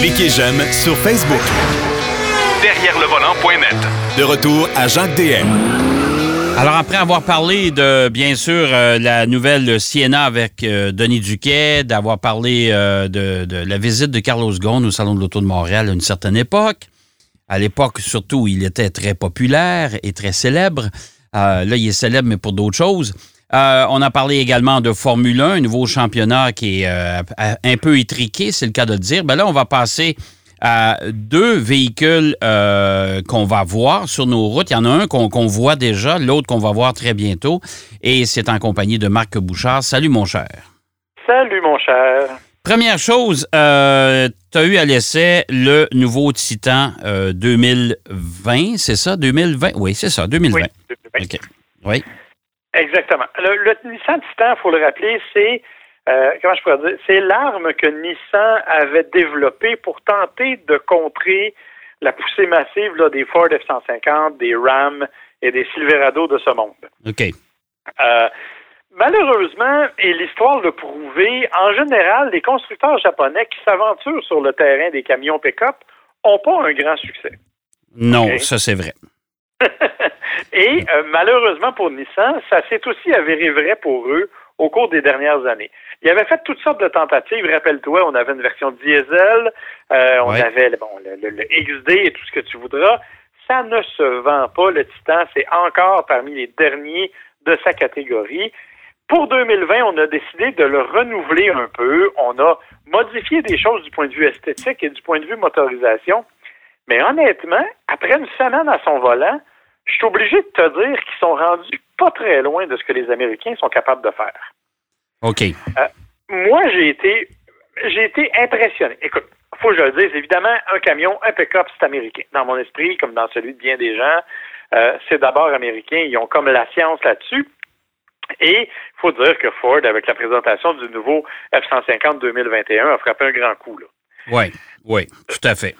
Cliquez j'aime sur Facebook. Derrière le volant.net. De retour à Jacques DM. Alors, après avoir parlé de, bien sûr, euh, la nouvelle Siena avec euh, Denis Duquet, d'avoir parlé euh, de, de la visite de Carlos Ghosn au Salon de l'Auto de Montréal à une certaine époque, à l'époque, surtout, il était très populaire et très célèbre. là, il est célèbre, mais pour d'autres choses. On a parlé également de Formule 1, un nouveau championnat qui est un peu étriqué, c'est le cas de le dire. Ben là, on va passer à deux véhicules euh, qu'on va voir sur nos routes. Il y en a un qu'on voit déjà, l'autre qu'on va voir très bientôt. Et c'est en compagnie de Marc Bouchard. Salut, mon cher. Salut, mon cher. Première chose, euh, tu as eu à l'essai le nouveau Titan 2020, euh, c'est ça? 2020? Oui, c'est ça, 2020. Oui. oui. Exactement. Le, le Nissan Titan, il faut le rappeler, c'est euh, comment je pourrais dire, c'est l'arme que Nissan avait développée pour tenter de contrer la poussée massive des Ford F-150, des Ram et des Silverado de ce monde. OK. Euh, malheureusement, et l'histoire l'a prouvé, en général, les constructeurs japonais qui s'aventurent sur le terrain des camions pick-up n'ont pas un grand succès. Non, ça c'est vrai. Et euh, malheureusement pour Nissan, ça s'est aussi avéré vrai pour eux au cours des dernières années. Il avait fait toutes sortes de tentatives. Rappelle-toi, on avait une version diesel, euh, on avait bon, le, XD et tout ce que tu voudras. Ça ne se vend pas. Le Titan, c'est encore parmi les derniers de sa catégorie. Pour 2020, on a décidé de le renouveler un peu. On a modifié des choses du point de vue esthétique et du point de vue motorisation. Mais honnêtement, après une semaine à son volant, je suis obligé de te dire qu'ils sont rendus pas très loin de ce que les Américains sont capables de faire. OK. Euh, moi, j'ai été, j'ai été impressionné. Écoute, faut que je le dise, évidemment, un camion, un pick-up, c'est américain. Dans mon esprit, comme dans celui de bien des gens, euh, c'est d'abord américain. Ils ont comme la science là-dessus. Et il faut dire que Ford, avec la présentation du nouveau F-150 2021, a frappé un grand coup. Oui, oui, tout à fait.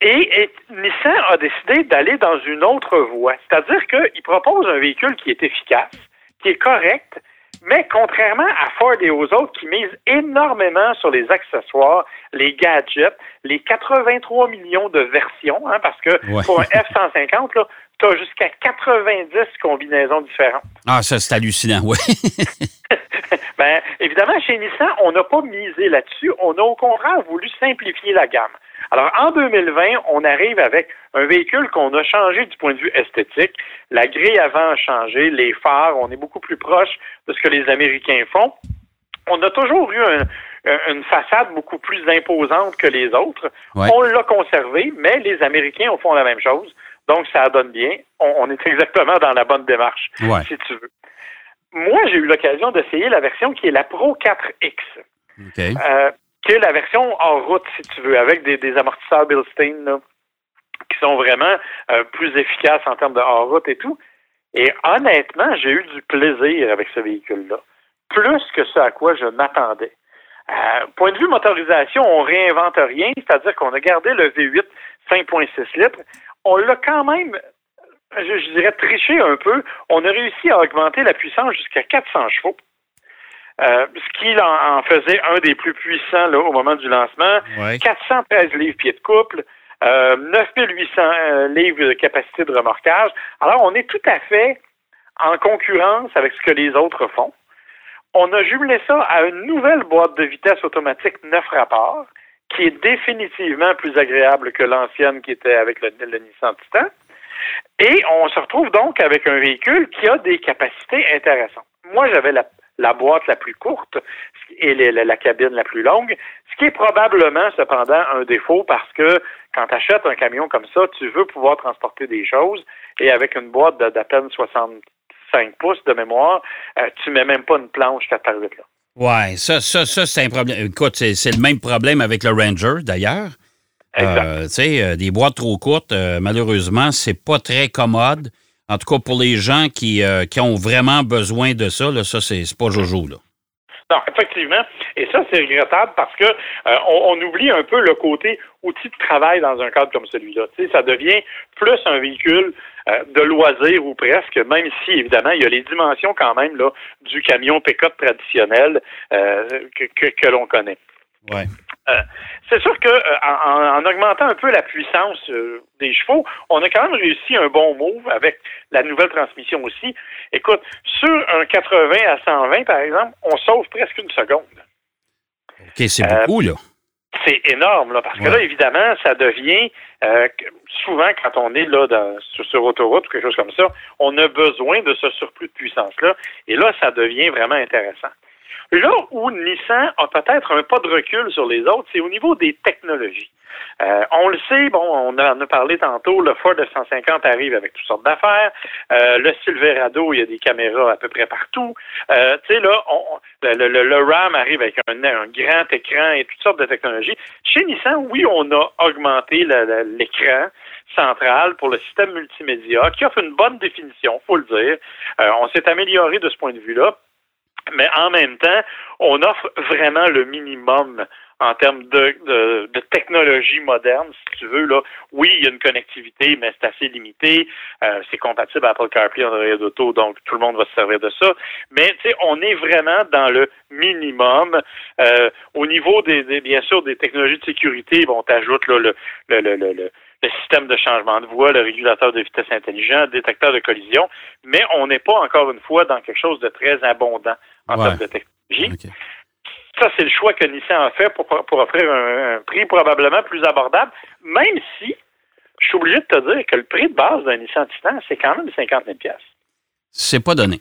Et, Nissan a décidé d'aller dans une autre voie. C'est-à-dire qu'il propose un véhicule qui est efficace, qui est correct, mais contrairement à Ford et aux autres qui misent énormément sur les accessoires, les gadgets, les 83 millions de versions, hein, parce que pour un F-150, tu as jusqu'à 90 combinaisons différentes. Ah, ça, c'est hallucinant, oui. ben, évidemment, chez Nissan, on n'a pas misé là-dessus. On a au contraire voulu simplifier la gamme. Alors, en 2020, on arrive avec un véhicule qu'on a changé du point de vue esthétique. La grille avant a changé, les phares, on est beaucoup plus proche de ce que les Américains font. On a toujours eu une façade beaucoup plus imposante que les autres. On l'a conservé, mais les Américains font la même chose. Donc, ça donne bien. On, est exactement dans la bonne démarche, si tu veux. Moi, j'ai eu l'occasion d'essayer la version qui est la Pro 4X. Euh, la version hors route, si tu veux, avec des, amortisseurs Bilstein qui sont vraiment euh, plus efficaces en termes de hors route et tout. Et honnêtement, j'ai eu du plaisir avec ce véhicule-là, plus que ce à quoi je m'attendais. Euh, point de vue motorisation, on réinvente rien, c'est-à-dire qu'on a gardé le V8 5.6 litres. On l'a quand même, je, dirais, triché un peu. On a réussi à augmenter la puissance jusqu'à 400 chevaux. Euh, ce qui en, faisait un des plus puissants là, au moment du lancement. 413 livres pieds de couple, euh, 9800 euh, livres de capacité de remorquage. Alors, on est tout à fait en concurrence avec ce que les autres font. On a jumelé ça à une nouvelle boîte de vitesse automatique 9 rapports, qui est définitivement plus agréable que l'ancienne qui était avec le, le Nissan Titan. Et on se retrouve donc avec un véhicule qui a des capacités intéressantes. Moi, j'avais la la boîte la plus courte et la, cabine la plus longue, ce qui est probablement cependant un défaut parce que quand tu achètes un camion comme ça, tu veux pouvoir transporter des choses et avec une boîte d'à peine 65 pouces de mémoire, euh, tu mets même pas une planche ta là. Ouais, ça, ça, ça c'est un problème. Écoute, c'est le même problème avec le Ranger d'ailleurs. Euh, tu sais, euh, des boîtes trop courtes, malheureusement, c'est pas très commode. En tout cas, pour les gens qui, euh, qui ont vraiment besoin de ça, là, ça, c'est pas Jojo. Là. Non, effectivement. Et ça, c'est regrettable parce que euh, on, oublie un peu le côté outil de travail dans un cadre comme celui-là. Ça devient plus un véhicule euh, de loisir ou presque, même si, évidemment, il y a les dimensions quand même là, du camion pick-up traditionnel que, que, l'on connaît. Ouais. Euh, c'est sûr que euh, en, augmentant un peu la puissance euh, des chevaux, on a quand même réussi un bon move avec la nouvelle transmission aussi. Écoute, sur un 80 à 120, par exemple, on sauve presque une seconde. OK, c'est beaucoup, là. C'est énorme, là, parce que là, évidemment, ça devient souvent quand on est là sur, sur, autoroute ou quelque chose comme ça, on a besoin de ce surplus de puissance-là. Et là, ça devient vraiment intéressant. Là où Nissan a peut-être un pas de recul sur les autres, c'est au niveau des technologies. Euh, on le sait, bon, on en a parlé tantôt, le Ford F-150 arrive avec toutes sortes d'affaires. Euh, le Silverado, il y a des caméras à peu près partout. Euh, tu sais, là, le, RAM arrive avec un, grand écran et toutes sortes de technologies. Chez Nissan, oui, on a augmenté l'écran central pour le système multimédia qui offre une bonne définition, faut le dire. on s'est amélioré de ce point de vue-là mais en même temps, on offre vraiment le minimum en termes de, de, technologie moderne, si tu veux. Là. Oui, il y a une connectivité, mais c'est assez limité. Euh, c'est compatible Apple CarPlay, Android Auto, donc tout le monde va se servir de ça. Mais tu sais, on est vraiment dans le minimum. Euh, au niveau des, bien sûr des technologies de sécurité, bon, t'ajoutes là, le, le, le, le le système de changement de voie, le régulateur de vitesse intelligent, le détecteur de collision, mais on n'est pas encore une fois dans quelque chose de très abondant en termes de technologie. Ça, c'est le choix que Nissan a fait pour, pour offrir un, prix probablement plus abordable, même si je suis obligé de te dire que le prix de base d'un Nissan Titan, c'est quand même 50 000 C'est pas donné.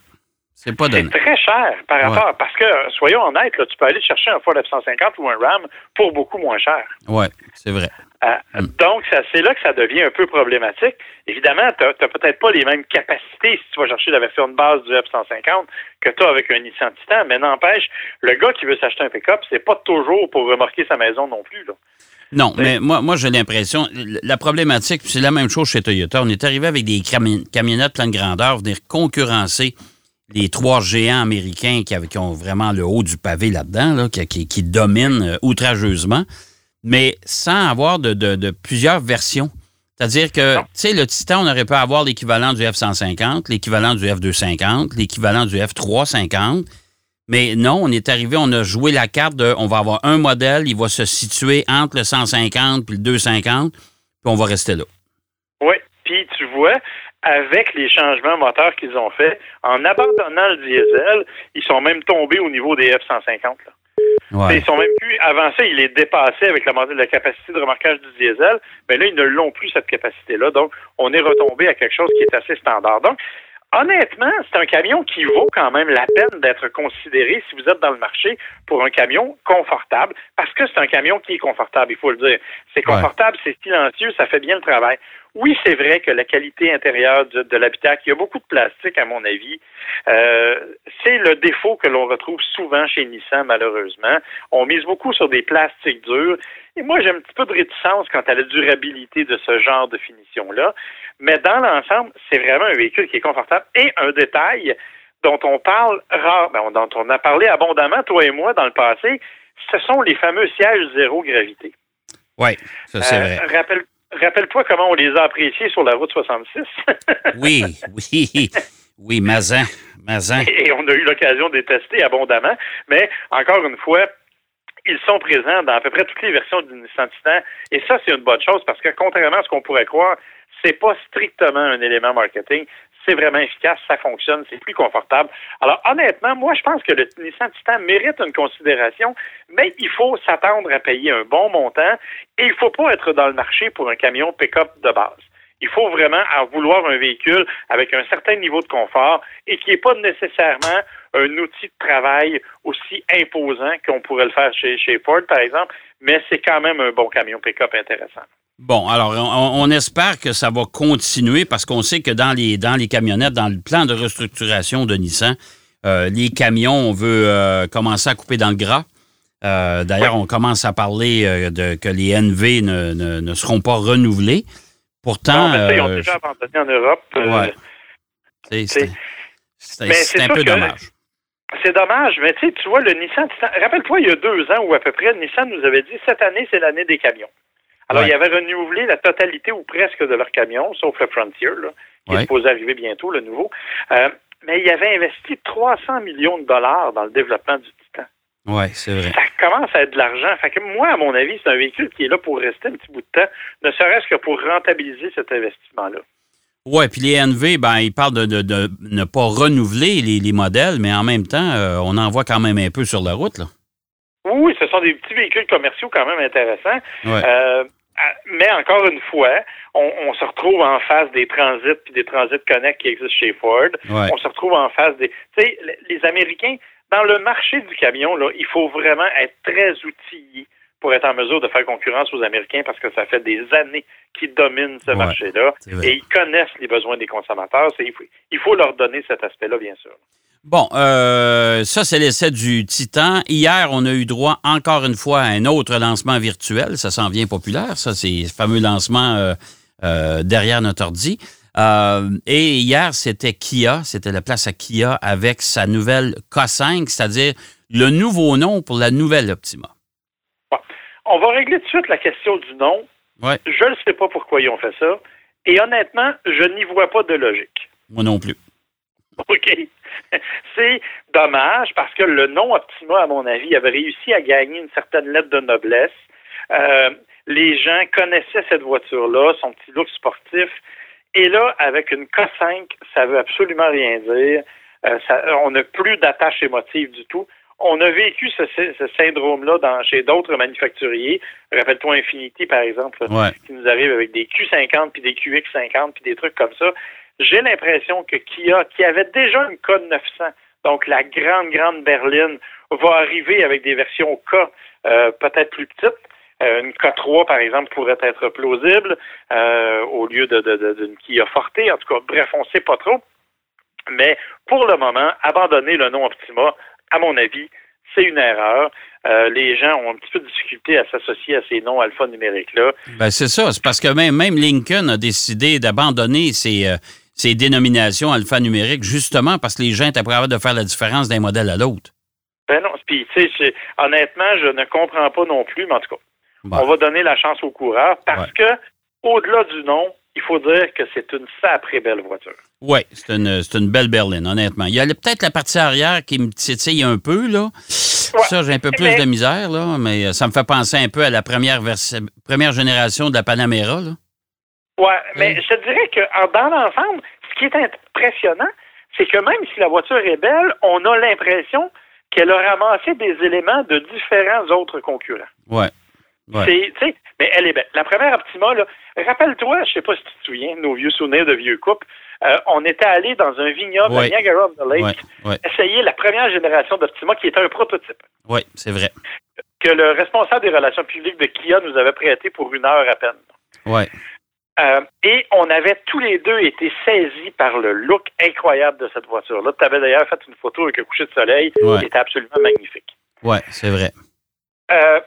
C'est pas donné. C'est très cher par rapport, parce que, soyons honnêtes, tu peux aller chercher un Ford F-150 ou un Ram pour beaucoup moins cher. Oui, c'est vrai. Euh, mm. Donc, c'est là que ça devient un peu problématique. Évidemment, tu n'as peut-être pas les mêmes capacités si tu vas chercher la version de base du F-150 que tu as avec un Nissan Titan, mais n'empêche, le gars qui veut s'acheter un pick-up, c'est pas toujours pour remorquer sa maison non plus. Là. Non, mais moi, moi j'ai l'impression, la problématique, c'est la même chose chez Toyota. On est arrivé avec des camionnettes pleine grandeur, venir concurrencer les trois géants américains qui, ont vraiment le haut du pavé là-dedans, qui, dominent euh, outrageusement mais sans avoir de, plusieurs versions. C'est-à-dire que, tu sais, le Titan, on aurait pu avoir l'équivalent du F-150, l'équivalent du F-250, l'équivalent du F-350. Mais non, on est arrivé, on a joué la carte de, on va avoir un modèle, il va se situer entre le 150 et le 250, puis on va rester là. Oui, puis tu vois, avec les changements moteurs qu'ils ont faits, en abandonnant le diesel, ils sont même tombés au niveau des F-150. Là. Ils sont même plus avancés, il est dépassé avec la, la capacité de remorquage du diesel, mais là, ils ne l'ont plus, cette capacité-là. Donc, on est retombé à quelque chose qui est assez standard. Donc, honnêtement, c'est un camion qui vaut quand même la peine d'être considéré si vous êtes dans le marché pour un camion confortable, parce que c'est un camion qui est confortable, il faut le dire. C'est confortable, c'est silencieux, ça fait bien le travail. Oui, c'est vrai que la qualité intérieure de, de l'habitacle, il y a beaucoup de plastique, à mon avis. Euh, c'est le défaut que l'on retrouve souvent chez Nissan, malheureusement. On mise beaucoup sur des plastiques durs. Et moi, j'ai un petit peu de réticence quant à la durabilité de ce genre de finition-là. Mais dans l'ensemble, c'est vraiment un véhicule qui est confortable. Et un détail dont on parle rare, ben, dont on a parlé abondamment, toi et moi, dans le passé, ce sont les fameux sièges zéro gravité. Oui, ça c'est euh, vrai. Rappelle, Rappelle-toi comment on les a appréciés sur la route 66. oui, oui, oui, Mazin, Mazin. Et on a eu l'occasion de les tester abondamment, mais encore une fois, ils sont présents dans à peu près toutes les versions du Nissan Titan. Et ça, c'est une bonne chose parce que contrairement à ce qu'on pourrait croire, c'est pas strictement un élément marketing, c'est vraiment efficace, ça fonctionne, c'est plus confortable. Alors honnêtement, moi je pense que le Nissan Titan mérite une considération, mais il faut s'attendre à payer un bon montant et il ne faut pas être dans le marché pour un camion pick-up de base. Il faut vraiment vouloir un véhicule avec un certain niveau de confort et qui n'est pas nécessairement un outil de travail aussi imposant qu'on pourrait le faire chez Ford, par exemple, mais c'est quand même un bon camion pick-up intéressant. Bon, alors on, espère que ça va continuer parce qu'on sait que dans les, dans les camionnettes, dans le plan de restructuration de Nissan, euh, les camions, on veut euh, commencer à couper dans le gras. Euh, d'ailleurs, on commence à parler de que les NV ne, seront pas renouvelés. Pourtant, ils ont déjà abandonné en Europe. C'est un peu dommage. C'est dommage, mais tu vois, le Nissan, rappelle-toi, il y a deux ans ou à peu près, Nissan nous avait dit cette année, c'est l'année des camions. Alors, ils avaient renouvelé la totalité ou presque de leurs camions, sauf le Frontier, là, qui est supposé arriver bientôt, le nouveau. Euh, mais ils avaient investi 300 millions de dollars dans le développement du Titan. Oui, c'est vrai. Ça commence à être de l'argent. Fait que moi, à mon avis, c'est un véhicule qui est là pour rester un petit bout de temps, ne serait-ce que pour rentabiliser cet investissement-là. Oui, puis les NV, ben, ils parlent de, de- de ne pas renouveler les, les modèles, mais en même temps, euh, on en voit quand même un peu sur la route. Là. Oui, ce sont des petits véhicules commerciaux quand même intéressants. Ouais. Euh, mais encore une fois, on, on se retrouve en face des transits puis des transits Connect qui existent chez Ford. Ouais. On se retrouve en face des. Tu sais, les les Américains, dans le marché du camion, là, il faut vraiment être très outillé pour être en mesure de faire concurrence aux Américains parce que ça fait des années qu'ils dominent ce Ouais, marché-là et ils connaissent les besoins des consommateurs. Il faut, il faut leur donner cet aspect-là, bien sûr. Bon, euh, ça, c'est l'essai du Titan. Hier, on a eu droit encore une fois à un autre lancement virtuel. Ça s'en vient populaire, ça, c'est le fameux lancement euh, euh, derrière notre ordi. Euh, et hier, c'était Kia, c'était la place à Kia avec sa nouvelle K5, c'est-à-dire le nouveau nom pour la nouvelle Optima. On va régler tout de suite la question du nom. Ouais. Je ne sais pas pourquoi ils ont fait ça. Et honnêtement, je n'y vois pas de logique. Moi non plus. OK? C'est dommage parce que le nom Optima, à mon avis, avait réussi à gagner une certaine lettre de noblesse. Euh, les gens connaissaient cette voiture-là, son petit look sportif. Et là, avec une K5, ça veut absolument rien dire. Euh, ça- on n'a plus d'attache émotive du tout. On a vécu ce, ce syndrome-là dans- chez d'autres manufacturiers. Rappelle-toi Infinity, par exemple, Ouais. qui nous arrive avec des Q50 puis des QX50 puis des trucs comme ça. J'ai l'impression que Kia, qui avait déjà une K 900, donc la grande, grande berline, va arriver avec des versions K euh, peut-être plus petites. Euh, une K3, par exemple, pourrait être plausible euh, au lieu de, de- de- d'une Kia Forte. En tout cas, bref, on ne sait pas trop. Mais pour le moment, abandonner le nom Optima, à mon avis, c'est une erreur. Euh, les gens ont un petit peu de difficulté à s'associer à ces noms alphanumériques-là. Ben, c'est ça. C'est parce que même, même Lincoln a décidé d'abandonner ses, euh, dénominations alphanumériques justement parce que les gens étaient pas capables de faire la différence d'un modèle à l'autre. Ben non, puis tu sais, honnêtement, je ne comprends pas non plus, mais en tout cas, Bon. on va donner la chance au coureur parce que, au-delà du nom, il faut dire que c'est une sacrée belle voiture. Oui, c'est une, une belle berline, honnêtement. Il y a peut-être la partie arrière qui me titille un peu, là. Ça, j'ai un peu plus mais- de misère, là, mais ça me fait penser un peu à la première, vers- première génération de la Panamera, là. Ouais, mais Oui. je te dirais que dans l'ensemble, ce qui est impressionnant, c'est que même si la voiture est belle, on a l'impression qu'elle a ramassé des éléments de différents autres concurrents. Ouais. Ouais. C'est, mais elle est belle. La première Optima, là, rappelle-toi, je sais pas si tu te souviens, nos vieux souvenirs de vieux couples, euh, on était allé dans un vignoble Ouais. à Niagara on the Lake Ouais, essayer la première génération d'Optima qui était un prototype ouais, c'est vrai. que le responsable des relations publiques de Kia nous avait prêté pour une heure à peine. Ouais. Euh, et on avait tous les deux été saisis par le look incroyable de cette voiture-là. Tu avais d'ailleurs fait une photo avec un coucher de soleil qui était absolument magnifique. Ouais, c'est vrai. Euh,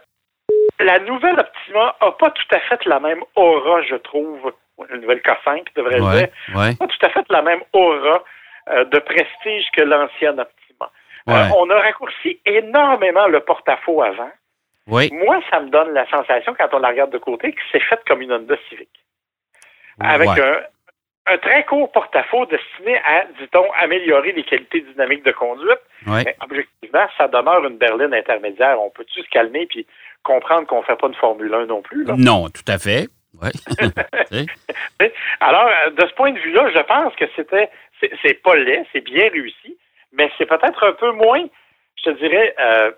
la nouvelle Optima a pas tout à fait la même aura, je trouve. La nouvelle K5, devrais-je dire. Ouais, ouais, Pas tout à fait la même aura euh, de prestige que l'ancienne Optima. Euh, ouais. on a raccourci énormément le porte-à-faux avant. Oui, Moi, ça me donne la sensation, quand on la regarde de côté, que c'est fait comme une Honda Civic. Avec ouais. un, un très court porte-à-faux destiné à, dit-on, améliorer les qualités dynamiques de conduite. Ouais. Mais objectivement, ça demeure une berline intermédiaire. On peut-tu se calmer puis comprendre qu'on ne fait pas de Formule 1 non plus? Là? Non, tout à fait. Ouais. Alors, euh, de ce point de vue-là, je pense que c'était, c'est, pas laid, c'est bien réussi, mais c'est peut-être un peu moins, je te dirais, euh,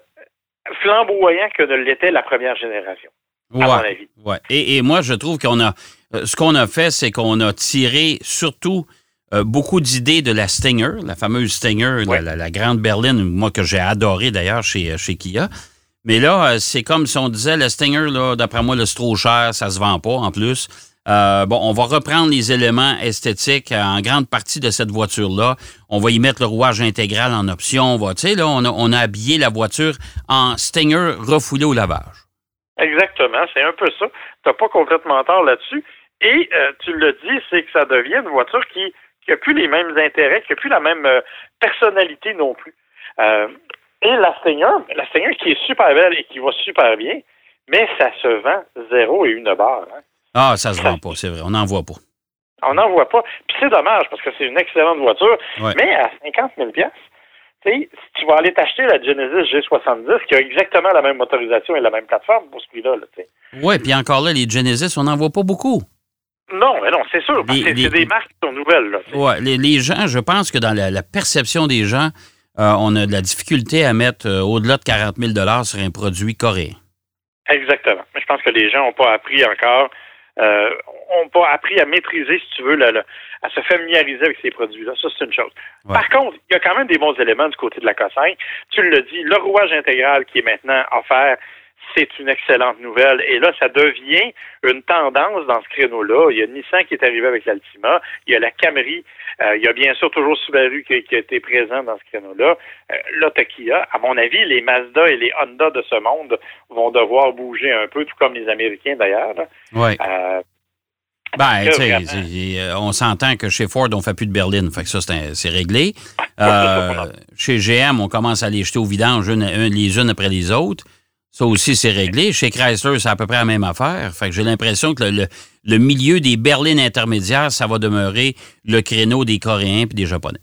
flamboyant que ne l'était la première génération, à mon Ouais. avis. Ouais. Et, et moi, je trouve qu'on a. euh, Ce qu'on a fait, c'est qu'on a tiré surtout euh, beaucoup d'idées de la Stinger, la fameuse Stinger, la- Ouais. la, la grande berline, moi que j'ai adoré d'ailleurs chez, chez Kia. Mais là, euh, c'est comme si on disait, la Stinger, là, d'après moi, là, c'est trop cher, ça se vend pas en plus. Euh, bon, on va reprendre les éléments esthétiques euh, en grande partie de cette voiture-là. On va y mettre le rouage intégral en option. On va, tu sais, là, on a, on a habillé la voiture en Stinger refoulé au lavage. Exactement, c'est un peu ça. Tu n'as pas complètement tort là-dessus. Et euh, tu le dis, c'est que ça devient une voiture qui n'a plus les mêmes intérêts, qui n'a plus la même euh, personnalité non plus. Et la Stinger, la Stinger qui est super belle et qui va super bien, mais ça se vend zéro et une barre. hein. Ah, ça se vend pas, c'est vrai. On n'en voit pas. On n'en voit pas. Puis c'est dommage parce que c'est une excellente voiture, Ouais. mais à 50 000 piastres, tu sais, si tu vas aller t'acheter la Genesis G70, qui a exactement la même motorisation et la même plateforme pour ce prix-là. Oui, puis encore là, les Genesis, on n'en voit pas beaucoup. Non, mais non, c'est sûr. parce Les- que c'est des marques qui sont nouvelles. Ouais, les, les gens, je pense que dans la, la perception des gens, euh, on a de la difficulté à mettre euh, au-delà de 40 000 sur un produit coréen. Exactement. Mais je pense que les gens n'ont pas appris encore, euh, ont pas appris à maîtriser, si tu veux, à se familiariser avec ces produits-là. Ça, c'est une chose. Ouais. Par contre, il y a quand même des bons éléments du côté de la Cossin. Tu le dis, le rouage intégral qui est maintenant offert, c'est une excellente nouvelle. Et là, ça devient une tendance dans ce créneau-là. Il y a Nissan qui est arrivé avec l'Altima. Il y a la Camry. Euh, il y a bien sûr toujours Subaru qui, qui a été présent dans ce créneau-là. Euh, là, t'as Kia. À mon avis, les Mazda et les Honda de ce monde vont devoir bouger un peu, tout comme les Américains d'ailleurs. Oui. Euh, Ben, que euh, on s'entend que chez Ford, on fait plus de berline. Fait que ça, c'est réglé. chez GM, on commence à les jeter au vidange une- un- les unes après les autres. Ça aussi, c'est réglé. Chez Chrysler, c'est à peu près la même affaire. Fait que j'ai l'impression que le, le- le milieu des berlines intermédiaires, ça va demeurer le créneau des Coréens et des Japonais.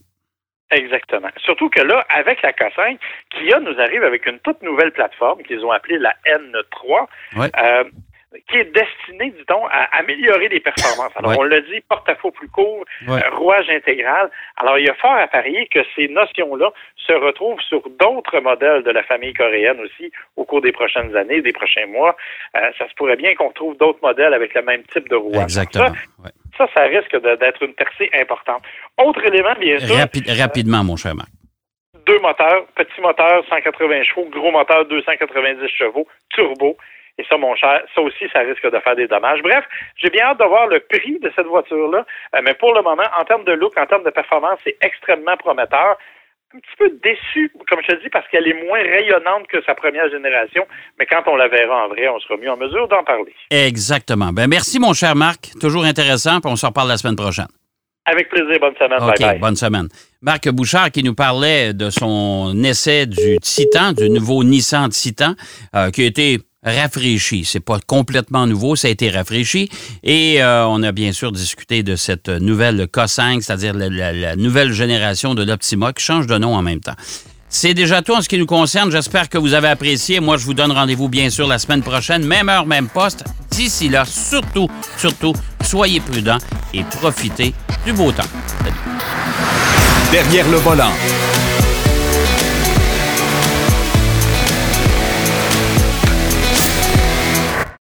Exactement. Surtout que là, avec la K5, Kia nous arrive avec une toute nouvelle plateforme qu'ils ont appelée la N3, Ouais. euh, qui est destinée, dit-on, à améliorer les performances. Alors, Ouais. on l'a dit, porte-à-faux plus court, Ouais. euh, rouage intégral. Alors, il y a fort à parier que ces notions-là se retrouvent sur d'autres modèles de la famille coréenne aussi au cours des prochaines années, des prochains mois. Euh, ça se pourrait bien qu'on retrouve d'autres modèles avec le même type de rouage. Exactement. Ça, Ouais. ça, ça risque d'être une percée importante. Autre élément, bien sûr, Rapi- rapidement, mon cher Marc. deux moteurs, petit moteur 180 chevaux, gros moteur 290 chevaux, turbo. Et ça, mon cher, ça aussi, ça risque de faire des dommages. Bref, j'ai bien hâte de voir le prix de cette voiture-là. Euh, mais pour le moment, en termes de look, en termes de performance, c'est extrêmement prometteur. Un petit peu déçu, comme je te dis, parce qu'elle est moins rayonnante que sa première génération. Mais quand on la verra en vrai, on sera mieux en mesure d'en parler. Exactement. Ben, merci, mon cher Marc. Toujours intéressant, puis on se reparle la semaine prochaine. Avec plaisir, bonne semaine. OK, bye bye. bonne semaine. Marc Bouchard qui nous parlait de son essai du Titan, du nouveau Nissan Titan, euh, qui a été rafraîchi. C'est pas complètement nouveau, ça a été rafraîchi. Et euh, on a bien sûr discuté de cette nouvelle K5, c'est-à-dire la, nouvelle génération de l'Optima qui change de nom en même temps. C'est déjà tout en ce qui nous concerne. J'espère que vous avez apprécié. Moi, je vous donne rendez-vous bien sûr la semaine prochaine, même heure, même poste. D'ici là, surtout, surtout, soyez prudents et profitez du beau temps. Derrière le volant.